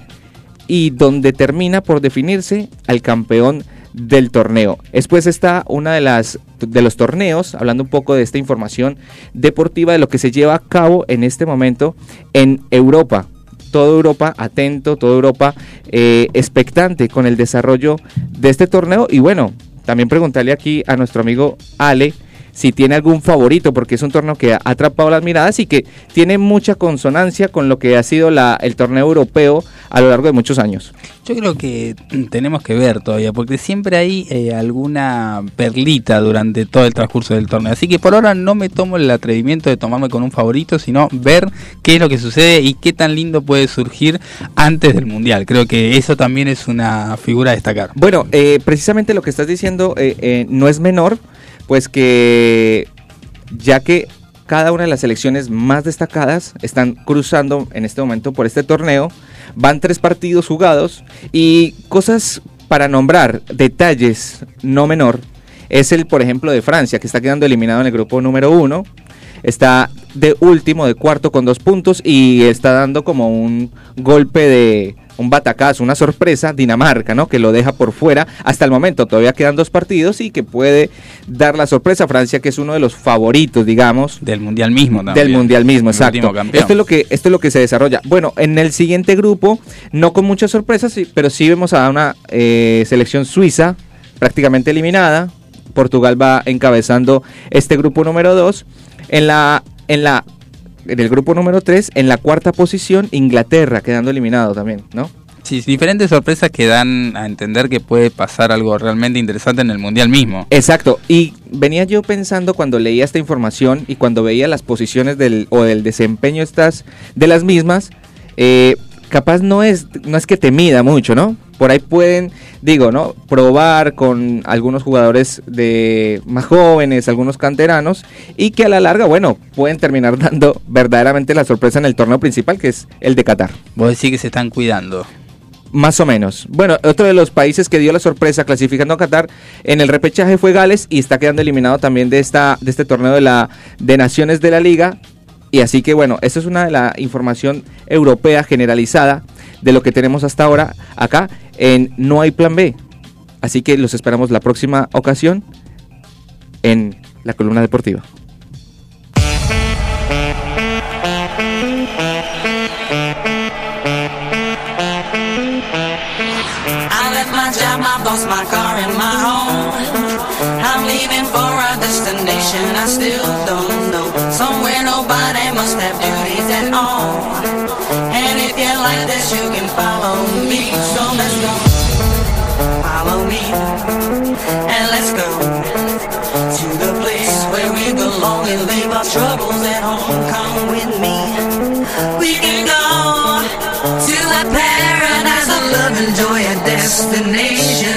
y donde termina por definirse al campeón del torneo. Después está una de las de los torneos, hablando un poco de esta información deportiva de lo que se lleva a cabo en este momento en Europa. Toda Europa atento, toda Europa eh, expectante con el desarrollo de este torneo. Y bueno, también preguntarle aquí a nuestro amigo Ale si tiene algún favorito, porque es un torneo que ha atrapado las miradas y que tiene mucha consonancia con lo que ha sido la, el torneo europeo a lo largo de muchos años. Yo creo que tenemos que ver todavía, porque siempre hay eh, alguna perlita durante todo el transcurso del torneo. Así que por ahora no me tomo el atrevimiento de tomarme con un favorito, sino ver qué es lo que sucede y qué tan lindo puede surgir antes del Mundial. Creo que eso también es una figura a destacar. Bueno, eh, precisamente lo que estás diciendo eh, eh, no es menor, pues que ya que cada una de las selecciones más destacadas están cruzando en este momento por este torneo, van tres partidos jugados y cosas para nombrar, detalles no menor, es el, por ejemplo, de Francia, que está quedando eliminado en el grupo número uno, está de último, de cuarto con dos puntos y está dando como un golpe de un batacazo, una sorpresa, Dinamarca, ¿no? Que lo deja por fuera hasta el momento. Todavía quedan dos partidos y que puede dar la sorpresa a Francia, que es uno de los favoritos, digamos. Del Mundial mismo también. Del Mundial mismo, El exacto. Esto es lo que esto es lo que se desarrolla. Bueno, en el siguiente grupo, no con muchas sorpresas, pero sí vemos a una eh, selección suiza prácticamente eliminada. Portugal va encabezando este grupo número 2. En la en la en el grupo número 3, en la cuarta posición, Inglaterra quedando eliminado también, ¿no? Sí, diferentes sorpresas que dan a entender que puede pasar algo realmente interesante en el Mundial mismo. Exacto, y venía yo pensando cuando leía esta información y cuando veía las posiciones del, o del desempeño estas de las mismas, eh, capaz no es, no es que te mida mucho, ¿no? Por ahí pueden, digo, ¿no? Probar con algunos jugadores de más jóvenes, algunos canteranos, y que a la larga, bueno, pueden terminar dando verdaderamente la sorpresa en el torneo principal, que es el de Qatar. Vos decís que se están cuidando. Más o menos. Bueno, otro de los países que dio la sorpresa clasificando a Qatar en el repechaje fue Gales y está quedando eliminado también de esta de este torneo de la de naciones de la liga. Y así que bueno, esta es una de la información europea generalizada de lo que tenemos hasta ahora acá en No hay plan B. Así que los esperamos la próxima ocasión en la columna deportiva. Troubles at home. Come with me. We can go to a paradise of love and joy, a destination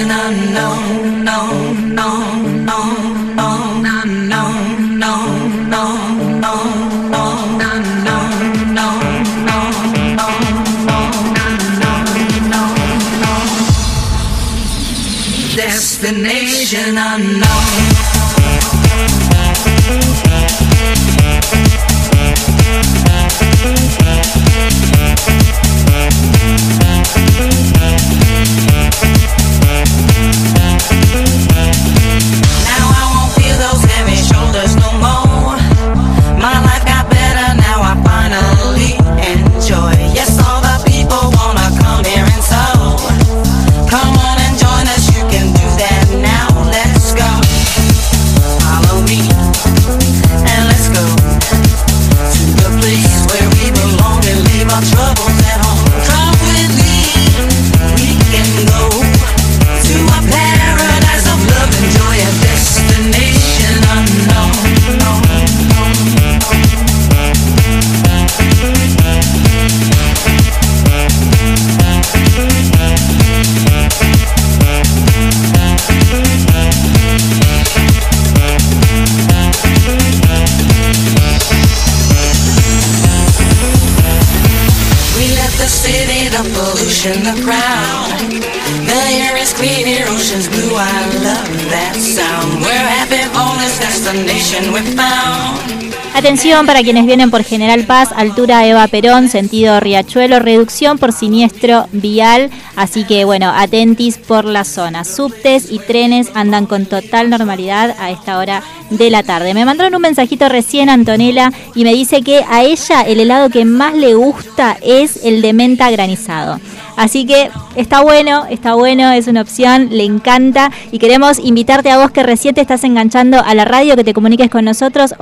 I found Atención para quienes vienen por General Paz, altura Eva Perón, sentido Riachuelo, reducción por siniestro vial, así que bueno, atentis por la zona. Subtes y trenes andan con total normalidad a esta hora de la tarde. Me mandaron un mensajito recién Antonella y me dice que a ella el helado que más le gusta es el de menta granizado. Así que está bueno, está bueno, es una opción, le encanta y queremos invitarte a vos que recién te estás enganchando a la radio, que te comuniques con nosotros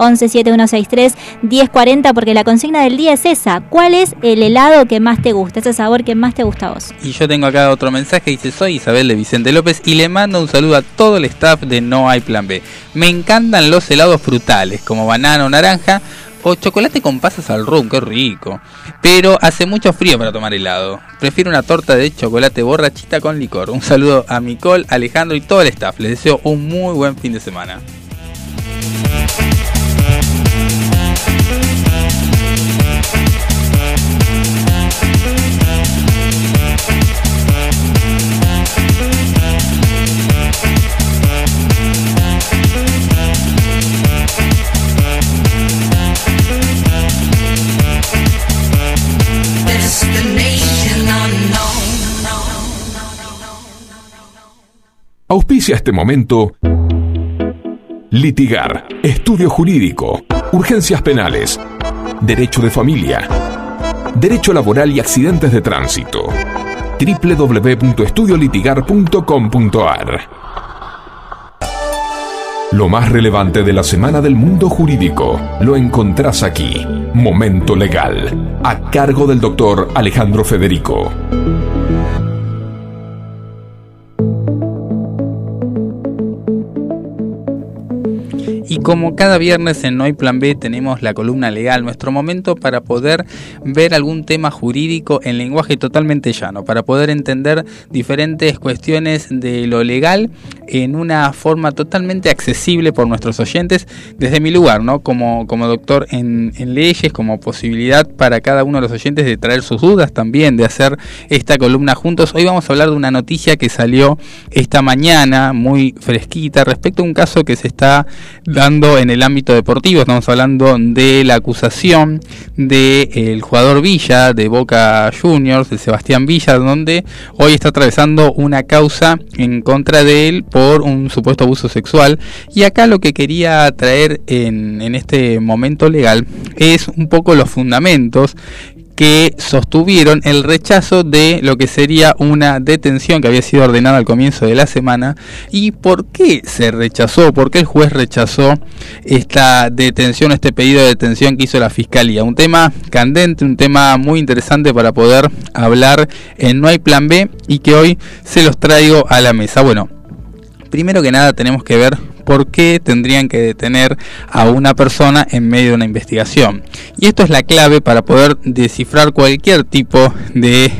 117163 1040 porque la consigna del día es esa. ¿Cuál es el helado que más te gusta, ese sabor que más te gusta a vos? Y yo tengo acá otro mensaje, dice soy Isabel de Vicente López y le mando un saludo a todo el staff de No hay plan B. Me encantan los helados frutales como banana o naranja o chocolate con pasas al rum, qué rico. Pero hace mucho frío para tomar helado. Prefiero una torta de chocolate borrachita con licor. Un saludo a Micol, Alejandro y todo el staff. Les deseo un muy buen fin de semana. Auspicia este momento Litigar, Estudio Jurídico, Urgencias Penales, Derecho de Familia, Derecho Laboral y Accidentes de Tránsito. www.estudiolitigar.com.ar Lo más relevante de la semana del mundo jurídico lo encontrás aquí. Momento Legal, a cargo del doctor Alejandro Federico. Como cada viernes en No hay Plan B tenemos la columna legal, nuestro momento para poder ver algún tema jurídico en lenguaje totalmente llano, para poder entender diferentes cuestiones de lo legal en una forma totalmente accesible por nuestros oyentes desde mi lugar, ¿no? Como, como doctor en, en leyes, como posibilidad para cada uno de los oyentes de traer sus dudas también, de hacer esta columna juntos. Hoy vamos a hablar de una noticia que salió esta mañana, muy fresquita, respecto a un caso que se está dando en el ámbito deportivo. Estamos hablando de la acusación del el jugador Villa de Boca Juniors, de Sebastián Villa, donde hoy está atravesando una causa en contra de él por un supuesto abuso sexual. Y acá lo que quería traer en, en este momento legal es un poco los fundamentos que sostuvieron el rechazo de lo que sería una detención que había sido ordenada al comienzo de la semana. ¿Y por qué se rechazó? ¿Por qué el juez rechazó esta detención, este pedido de detención que hizo la Fiscalía? Un tema candente, un tema muy interesante para poder hablar en No hay plan B y que hoy se los traigo a la mesa. Bueno, primero que nada tenemos que ver por qué tendrían que detener a una persona en medio de una investigación. Y esto es la clave para poder descifrar cualquier tipo de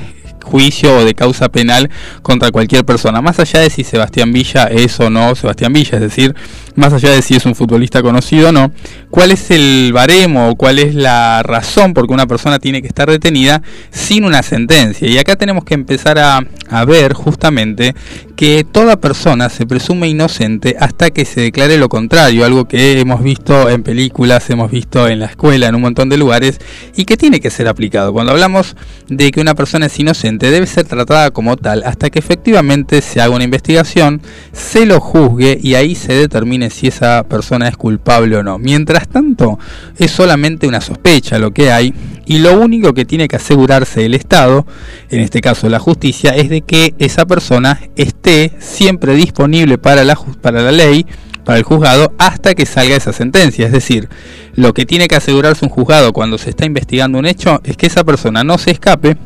juicio o de causa penal contra cualquier persona, más allá de si Sebastián Villa es o no Sebastián Villa, es decir, más allá de si es un futbolista conocido o no, cuál es el baremo o cuál es la razón por que una persona tiene que estar detenida sin una sentencia. Y acá tenemos que empezar a, a ver justamente que toda persona se presume inocente hasta que se declare lo contrario, algo que hemos visto en películas, hemos visto en la escuela, en un montón de lugares, y que tiene que ser aplicado. Cuando hablamos de que una persona es inocente, debe ser tratada como tal hasta que efectivamente se haga una investigación, se lo juzgue y ahí se determine si esa persona es culpable o no. Mientras tanto, es solamente una sospecha lo que hay y lo único que tiene que asegurarse el Estado, en este caso la justicia, es de que esa persona esté siempre disponible para la, ley, para el juzgado, hasta que salga esa sentencia. Es decir, lo que tiene que asegurarse un juzgado cuando se está investigando un hecho es que esa persona no se escape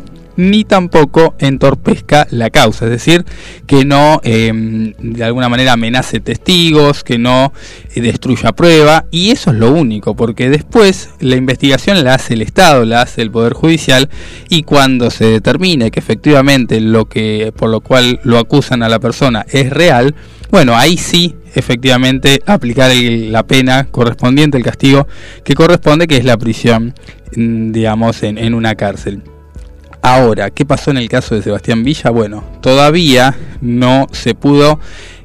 ni tampoco entorpezca la causa, es decir, que no em, de alguna manera amenace testigos, que no eh, destruya prueba, y eso es lo único, porque después la investigación la hace el Estado, la hace el Poder Judicial, y cuando se determine que efectivamente lo que por lo cual lo acusan a la persona es real, bueno, ahí sí efectivamente aplicar la pena correspondiente, el castigo que corresponde, que es la prisión, mm, digamos, en una cárcel. Ahora, ¿qué pasó en el caso de Sebastián Villa? Bueno, todavía no se pudo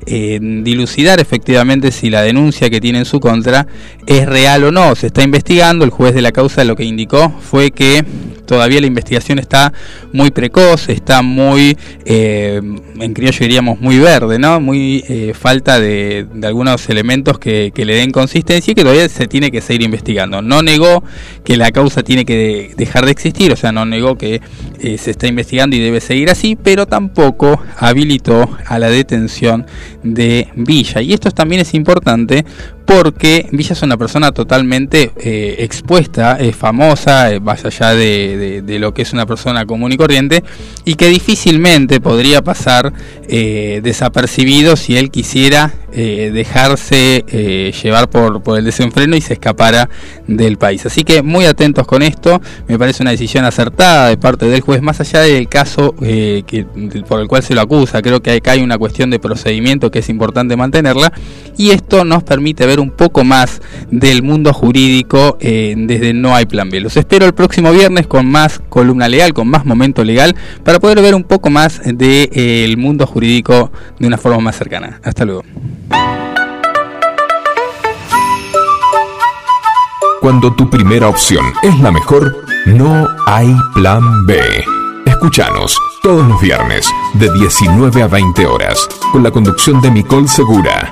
eh, dilucidar efectivamente si la denuncia que tiene en su contra es real o no. Se está investigando, el juez de la causa lo que indicó fue que todavía la investigación está muy precoz, está muy, eh, en criollo diríamos, muy verde, ¿no? Muy eh, falta de, algunos elementos que, le den consistencia y que todavía se tiene que seguir investigando. No negó que la causa tiene que dejar de existir, o sea, no negó que se está investigando y debe seguir así, pero tampoco habilitó a la detención de Villa. Y esto también es importante porque Villa es una persona totalmente eh, expuesta, es famosa, eh, más allá de, lo que es una persona común y corriente, y que difícilmente podría pasar eh, desapercibido si él quisiera dejarse llevar por, el desenfreno y se escapara del país. Así que muy atentos con esto, me parece una decisión acertada de parte del juez, más allá del caso por el cual se lo acusa, creo que acá hay una cuestión de procedimiento que es importante mantenerla, y esto nos permite ver un poco más del mundo jurídico eh, desde No hay plan B. Los espero el próximo viernes con más columna legal, con más momento legal, para poder ver un poco más del eh, mundo jurídico de una forma más cercana. Hasta luego. Cuando tu primera opción es la mejor, no hay plan B. Escúchanos todos los viernes de 19 a 20 horas con la conducción de Nicole Segura.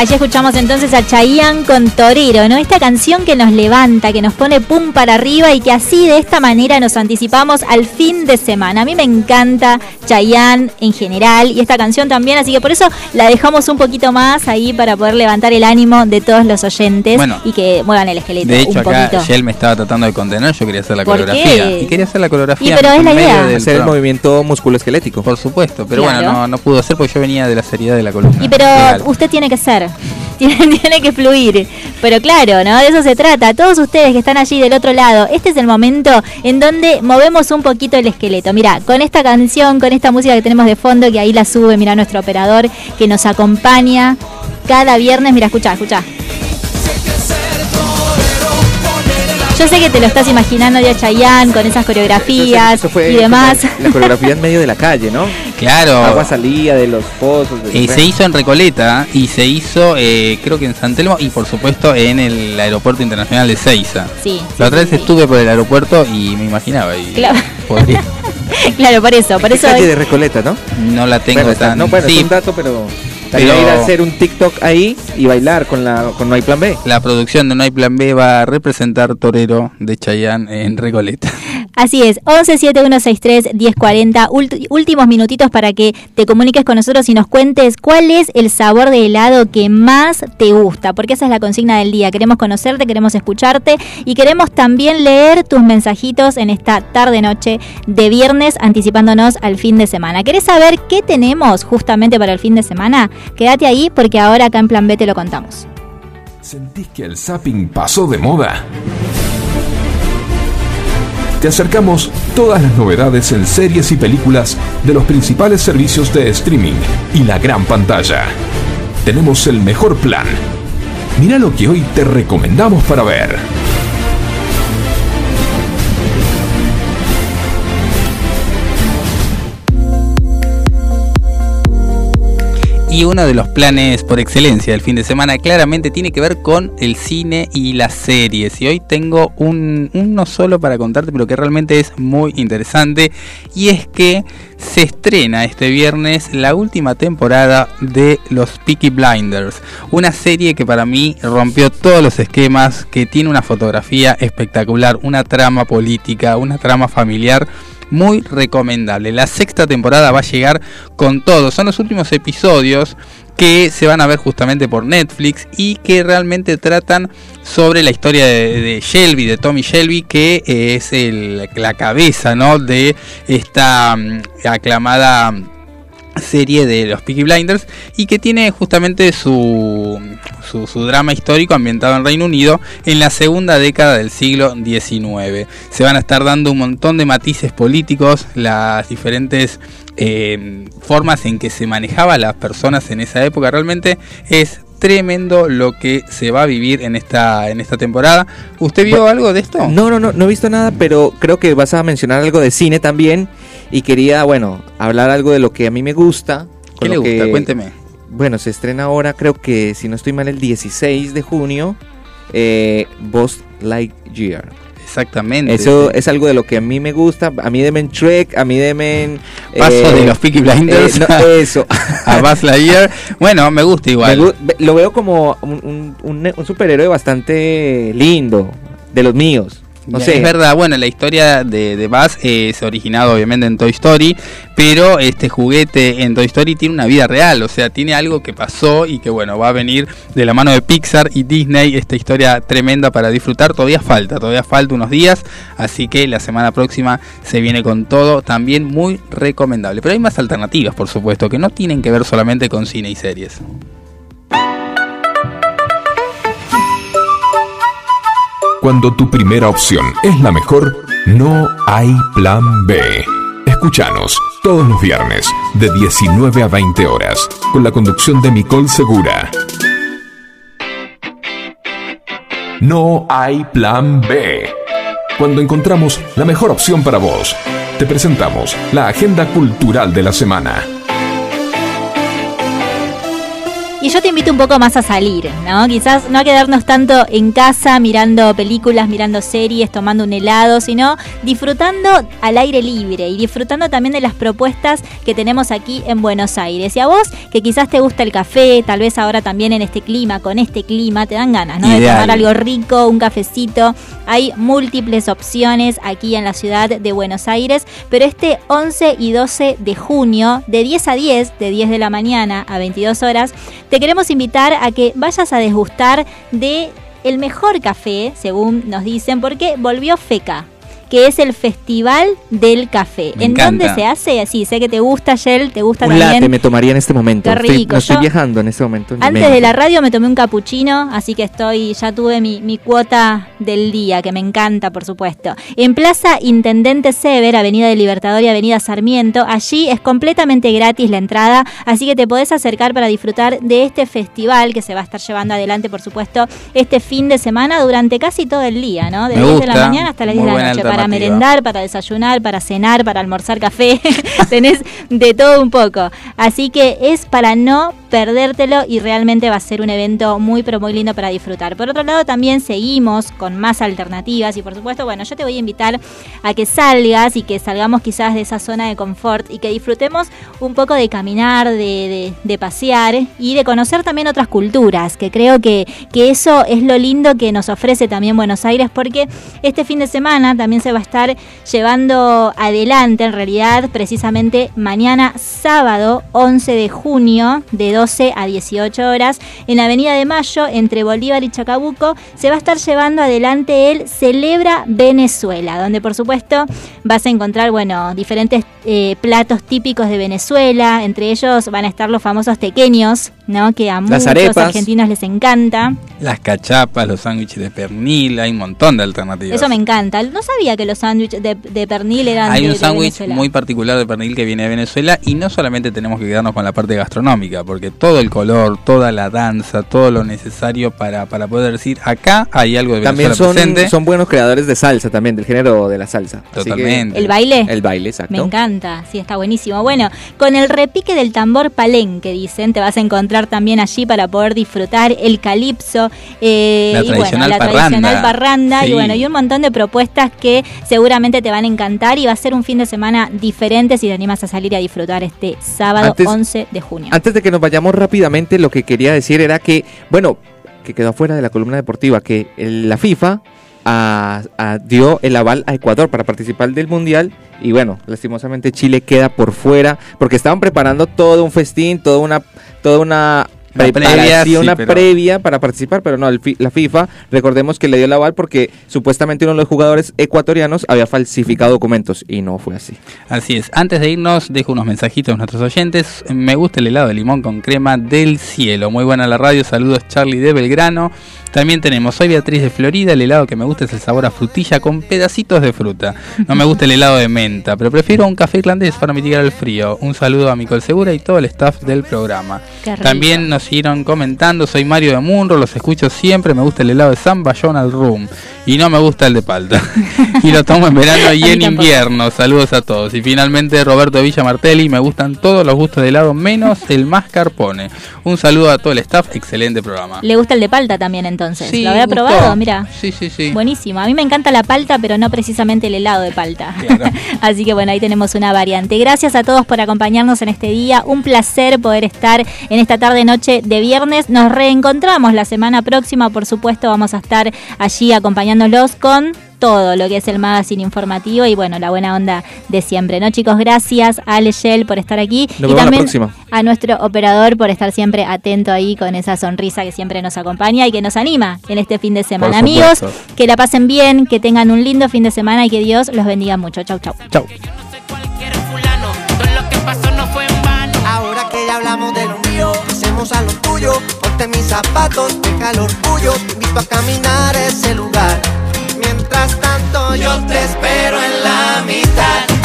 Allí escuchamos entonces a Chayanne con Torero, ¿no? Esta canción que nos levanta, que nos pone pum para arriba y que así de esta manera nos anticipamos al fin de semana. A mí me encanta Chayanne en general y esta canción también, así que por eso la dejamos un poquito más ahí para poder levantar el ánimo de todos los oyentes Bueno, y que muevan el esqueleto De hecho, un acá. Shell me estaba tratando de contener, yo quería hacer la ¿Por coreografía. qué? Y quería hacer la coreografía Y pero es la idea. del Hacer el movimiento musculoesquelético. Por supuesto, pero Claro. bueno, no, no pudo ser porque yo venía de la seriedad de la columna. Y pero Legal. usted tiene que ser, tiene, que fluir. Pero claro, ¿no? De eso se trata. Todos ustedes que están allí del otro lado, este es el momento en donde movemos un poquito el esqueleto. Mira, con esta canción, con esta música que tenemos de fondo, que ahí la sube, mira nuestro operador que nos acompaña cada viernes. Mira, escucha, escucha. Yo sé que te lo estás imaginando ya Chayanne con esas coreografías Eso fue y demás. La coreografía en medio de la calle, ¿no? Claro. Agua salía de los pozos. del Eh, se hizo en Recoleta y se hizo, eh, creo que en San Telmo y por supuesto en el aeropuerto internacional de Seiza. Sí, La otra sí, vez sí. estuve por el aeropuerto y me imaginaba y Claro. podría- Claro, por eso, por ¿Qué eso calle hoy- de Recoleta, ¿no? no la tengo bueno, tan. no, bueno, sí, es un dato, pero... Estaría Pero- ir a hacer un TikTok ahí y bailar con la con No hay plan B. la producción de No hay plan B va a representar Torero de Chayanne en Recoleta. Así es, 1171631040, ulti- últimos minutitos para que te comuniques con nosotros y nos cuentes cuál es el sabor de helado que más te gusta, porque esa es la consigna del día. Queremos conocerte, queremos escucharte y queremos también leer tus mensajitos en esta tarde-noche de viernes, anticipándonos al fin de semana. ¿Querés saber qué tenemos justamente para el fin de semana? Quédate ahí porque ahora acá en Plan B te lo contamos. ¿Sentís que el zapping pasó de moda? Te acercamos todas las novedades en series y películas de los principales servicios de streaming y la gran pantalla. Tenemos el mejor plan. Mira lo que hoy te recomendamos para ver. Y uno de los planes por excelencia del fin de semana claramente tiene que ver con el cine y las series. Y hoy tengo un, uno solo para contarte, pero que realmente es muy interesante. Y es que se estrena este viernes la última temporada de los Peaky Blinders. Una serie que para mí rompió todos los esquemas, que tiene una fotografía espectacular, una trama política, una trama familiar muy recomendable. La sexta temporada va a llegar con todo. Son los últimos episodios que se van a ver justamente por Netflix y que realmente tratan sobre la historia de, de Shelby, de Tommy Shelby, que eh, es el- la cabeza ¿no? de esta mm, aclamada serie de los Peaky Blinders y que tiene justamente su, su, su drama histórico ambientado en Reino Unido en la segunda década del siglo XIX. Se van a estar dando un montón de matices políticos, las diferentes eh, formas en que se manejaba las personas en esa época. Realmente es tremendo lo que se va a vivir en esta, en esta temporada. ¿Usted vio algo de esto? No, no, no, no he visto nada, pero creo que vas a mencionar algo de cine también. Y quería, bueno, hablar algo de lo que a mí me gusta. ¿Qué le gusta? que- Cuénteme. Bueno, se estrena ahora, creo que si no estoy mal, el 16 de junio. Eh, Buzz Lightyear. Exactamente. Eso sí. es algo de lo que a mí me gusta. A mí demen Trek, a mí demen. Paso eh, de los Peaky Blinders eh, no, eso. a Buzz Lightyear. Bueno, me gusta Me igual. gu- ve- lo veo como un, un- un- un superhéroe bastante lindo, de los míos. No sé. Es verdad, bueno, la historia de, de Buzz es originada obviamente en Toy Story, pero este juguete en Toy Story tiene una vida real, o sea, tiene algo que pasó y que bueno, va a venir de la mano de Pixar y Disney, esta historia tremenda para disfrutar, todavía falta, todavía falta unos días, así que la semana próxima se viene con todo, también muy recomendable. Pero hay más alternativas, por supuesto, que no tienen que ver solamente con cine y series. Cuando tu primera opción es la mejor, no hay plan B. Escúchanos todos los viernes de 19 a 20 horas con la conducción de Nicole Segura. No hay plan B. Cuando encontramos la mejor opción para vos, te presentamos la agenda cultural de la semana. Y yo te invito un poco más a salir, ¿no? Quizás no a quedarnos tanto en casa mirando películas, mirando series, tomando un helado, sino disfrutando al aire libre y disfrutando también de las propuestas que tenemos aquí en Buenos Aires. Y a vos, que quizás te gusta el café, tal vez ahora también en este clima, con este clima, te dan ganas, ¿no? De tomar algo rico, un cafecito. Hay múltiples opciones aquí en la ciudad de Buenos Aires, pero este 11 y 12 de junio, de 10 a 10, de 10 de la mañana a 22 horas, te queremos invitar a que vayas a desgustar de el mejor café, según nos dicen, porque volvió FECA que es el Festival del Café. Me ¿En dónde se hace? Sí, sé que te gusta, Shell, te gusta Un también. latte me tomaría en este momento. Qué Estoy- rico. no estoy Yo- viajando en este momento. Antes de la radio me tomé un capuchino, así que estoy, ya tuve mi, mi cuota del día, que me encanta, por supuesto. En Plaza Intendente Sever, Avenida del Libertador y Avenida Sarmiento, allí es completamente gratis la entrada, así que te podés acercar para disfrutar de este festival que se va a estar llevando adelante, por supuesto, este fin de semana durante casi todo el día, ¿no? De Me 10 de la mañana hasta las 10 muy de la noche, para alternativa. merendar, para desayunar, para cenar, para almorzar café, tenés de todo un poco. Así que es para no perdértelo y realmente va a ser un evento muy pero muy lindo para disfrutar. Por otro lado también seguimos con más alternativas y por supuesto, bueno, yo te voy a invitar a que salgas y que salgamos quizás de esa zona de confort y que disfrutemos un poco de caminar, de, pasear y de conocer también otras culturas, que creo que, que eso es lo lindo que nos ofrece también Buenos Aires porque este fin de semana también se va a estar llevando adelante, en realidad, precisamente mañana sábado 11 de junio, de 12 a 18 horas, en la Avenida de Mayo, entre Bolívar y Chacabuco, se va a estar llevando adelante el Celebra Venezuela, donde por supuesto vas a encontrar, bueno, diferentes eh, platos típicos de Venezuela, entre ellos van a estar los famosos tequeños, ¿no? Que a Las muchos arepas. argentinos les encanta. Las cachapas, los sándwiches de pernil, hay un montón de alternativas. Eso me encanta. No sabía que los sándwiches de, de pernil eran Hay de- un sándwich muy particular de pernil que viene de Venezuela y no solamente tenemos que quedarnos con la parte gastronómica, porque todo el color, toda la danza, todo lo necesario para, para poder decir acá hay algo de También Venezuela son, presente. son buenos creadores de salsa también, del género de la salsa. Que- Totalmente. ¿El baile? El baile, exacto. Me encanta, sí, está buenísimo. Bueno, con el repique del tambor palenque, dicen, te vas a encontrar también allí para poder disfrutar el calipso, eh, La y bueno, tradicional la parranda. tradicional parranda, Sí. y bueno, y un montón de propuestas que seguramente te van a encantar y va a ser un fin de semana diferente si te animas a salir a disfrutar este sábado Antes- 11 de junio. Antes de que nos vayamos rápidamente, lo que quería decir era que, bueno, que quedó fuera de la columna deportiva, que el- la FIFA dio el aval a Ecuador para participar del Mundial y bueno, lastimosamente Chile queda por fuera porque estaban preparando todo un festín, toda una, toda una La previa, sí, una pero- previa para participar, pero no, el fi- la FIFA, recordemos que le dio el aval porque supuestamente uno de los jugadores ecuatorianos había falsificado documentos y no fue así. Así es. Antes de irnos, dejo unos mensajitos a nuestros oyentes. Me gusta el helado de limón con crema del cielo. Muy buena la radio. Saludos, Charlie de Belgrano. También tenemos, soy Beatriz de Florida. El helado que me gusta es el sabor a frutilla con pedacitos de fruta. No me gusta el helado de menta, pero prefiero un café irlandés para mitigar el frío. Un saludo a Micol Segura y todo el staff del programa. También nos siguieron comentando, soy Mario de Munro, los escucho siempre, me gusta el helado de San Bayón al rum y no me gusta el de palta. y lo tomo en verano y en invierno. Saludos a todos. Y finalmente Roberto Villa Martelli, me gustan todos los gustos de helado menos el mascarpone. Un saludo a todo el staff, excelente programa. Le gusta el de palta también entonces. Sí, Lo había gustó. probado, mira. Sí, sí, sí. Buenísimo. A mí me encanta la palta, pero no precisamente el helado de palta. Así que bueno, ahí tenemos una variante. Gracias a todos por acompañarnos en este día. Un placer poder estar en esta tarde noche de viernes. Nos reencontramos la semana próxima, por supuesto, vamos a estar allí acompañándolos con todo lo que es el magazine informativo y bueno, la buena onda de siempre, ¿no, chicos? Gracias a Ale Shell por estar aquí Nos y también próxima. a nuestro operador por estar siempre atento ahí con esa sonrisa que siempre nos acompaña y que nos anima en este fin de semana. Amigos, que la pasen bien, que tengan un lindo fin de semana y que Dios los bendiga mucho. Chau, chau. Chau. Ahora que ya hablamos de lo mío, hacemos a lo tuyo. Ponte mis zapatos, deja el orgullo. Te invito a caminar ese lugar. Mientras tanto, yo te espero en la mitad.